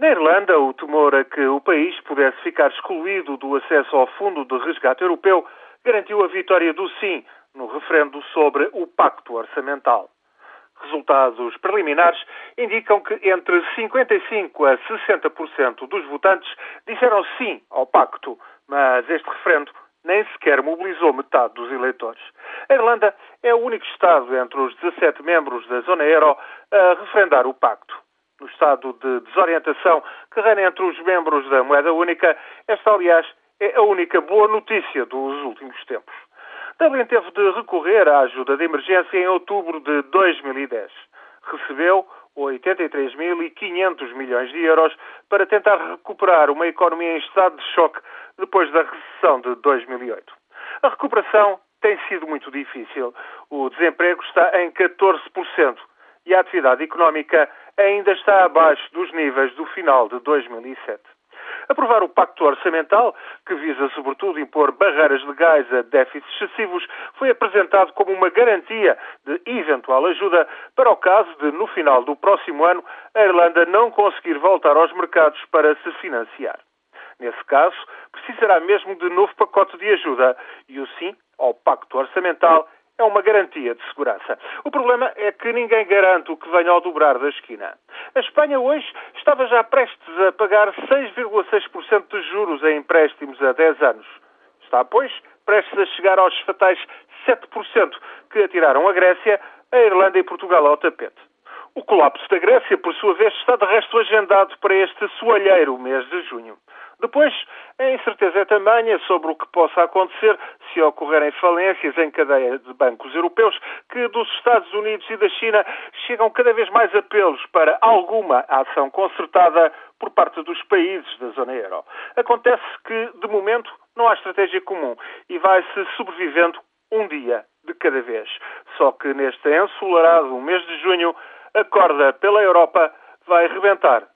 Na Irlanda, o temor a que o país pudesse ficar excluído do acesso ao Fundo de Resgate Europeu garantiu a vitória do sim no referendo sobre o Pacto Orçamental. Resultados preliminares indicam que entre 55% a 60% dos votantes disseram sim ao pacto, mas este referendo nem sequer mobilizou metade dos eleitores. A Irlanda é o único Estado entre os 17 membros da zona euro a referendar o pacto. No estado de desorientação que reina entre os membros da moeda única, esta, aliás, é a única boa notícia dos últimos tempos. Dublin teve de recorrer à ajuda de emergência em outubro de 2010. Recebeu 83.500 milhões de euros para tentar recuperar uma economia em estado de choque depois da recessão de 2008. A recuperação tem sido muito difícil. O desemprego está em 14% e a atividade económica ainda está abaixo dos níveis do final de 2007. Aprovar o Pacto Orçamental, que visa sobretudo impor barreiras legais a déficits excessivos, foi apresentado como uma garantia de eventual ajuda para o caso de, no final do próximo ano, a Irlanda não conseguir voltar aos mercados para se financiar. Nesse caso, precisará mesmo de novo pacote de ajuda e o sim ao Pacto Orçamental é uma garantia de segurança. O problema é que ninguém garante o que venha ao dobrar da esquina. A Espanha hoje estava já prestes a pagar 6,6% de juros em empréstimos a 10 anos. Está, pois, prestes a chegar aos fatais 7% que atiraram a Grécia, a Irlanda e Portugal ao tapete. O colapso da Grécia, por sua vez, está de resto agendado para este soalheiro mês de junho. Depois, a incerteza é tamanha sobre o que possa acontecer se ocorrerem falências em cadeia de bancos europeus que dos Estados Unidos e da China chegam cada vez mais apelos para alguma ação concertada por parte dos países da zona euro. Acontece que, de momento, não há estratégia comum e vai-se sobrevivendo um dia de cada vez. Só que neste ensolarado mês de junho, a corda pela Europa vai rebentar.